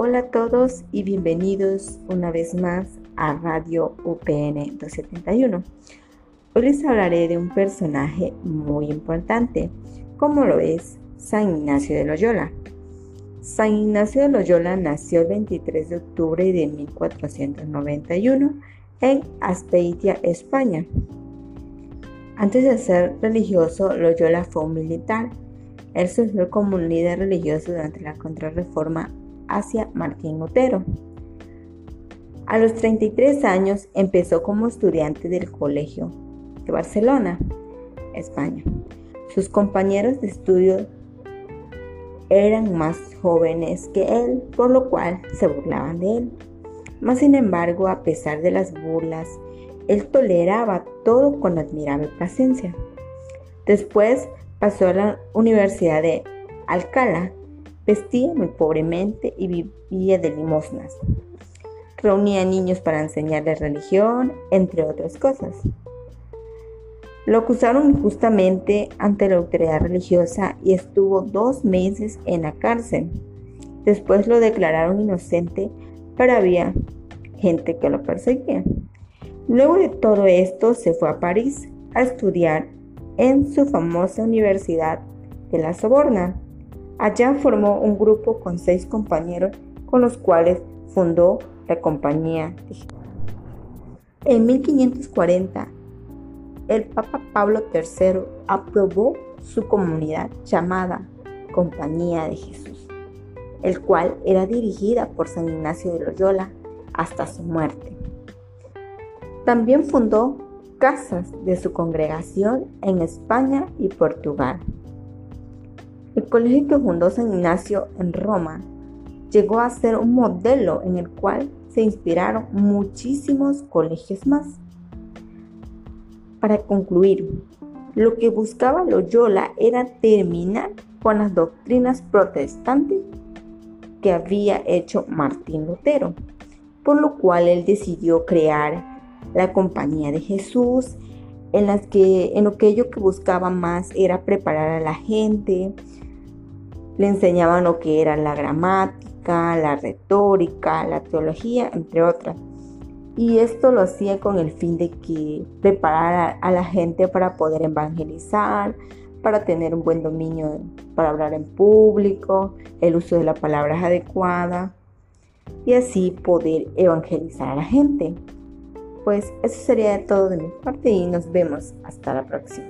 Hola a todos y bienvenidos una vez más a Radio UPN 271. Hoy les hablaré de un personaje muy importante, como lo es San Ignacio de Loyola. San Ignacio de Loyola nació el 23 de octubre de 1491 en Aspeitia, España. Antes de ser religioso, Loyola fue un militar. Él surgió como un líder religioso durante la contrarreforma hacia Martín Lutero. A los 33 años empezó como estudiante del Colegio de Barcelona, España. Sus compañeros de estudio eran más jóvenes que él, por lo cual se burlaban de él. Mas sin embargo, a pesar de las burlas, él toleraba todo con admirable paciencia. Después pasó a la Universidad de Alcalá, Vestía muy pobremente y vivía de limosnas. Reunía niños para enseñarles religión, entre otras cosas. Lo acusaron injustamente ante la autoridad religiosa y estuvo dos meses en la cárcel. Después lo declararon inocente, pero había gente que lo perseguía. Luego de todo esto se fue a París a estudiar en su famosa Universidad de la Soborna Allá formó un grupo con seis compañeros con los cuales fundó la Compañía. En 1540, el Papa Pablo III aprobó su comunidad llamada Compañía de Jesús, el cual era dirigida por San Ignacio de Loyola hasta su muerte. También fundó casas de su congregación en España y Portugal. El colegio que fundó San Ignacio en Roma llegó a ser un modelo en el cual se inspiraron muchísimos colegios más. Para concluir, lo que buscaba Loyola era terminar con las doctrinas protestantes que había hecho Martín Lutero, por lo cual él decidió crear la Compañía de Jesús, en las que en aquello que buscaba más era preparar a la gente, le enseñaban lo que era la gramática, la retórica, la teología, entre otras. Y esto lo hacía con el fin de que preparara a la gente para poder evangelizar, para tener un buen dominio para hablar en público, el uso de las palabras adecuadas y así poder evangelizar a la gente. Pues eso sería todo de mi parte y nos vemos hasta la próxima.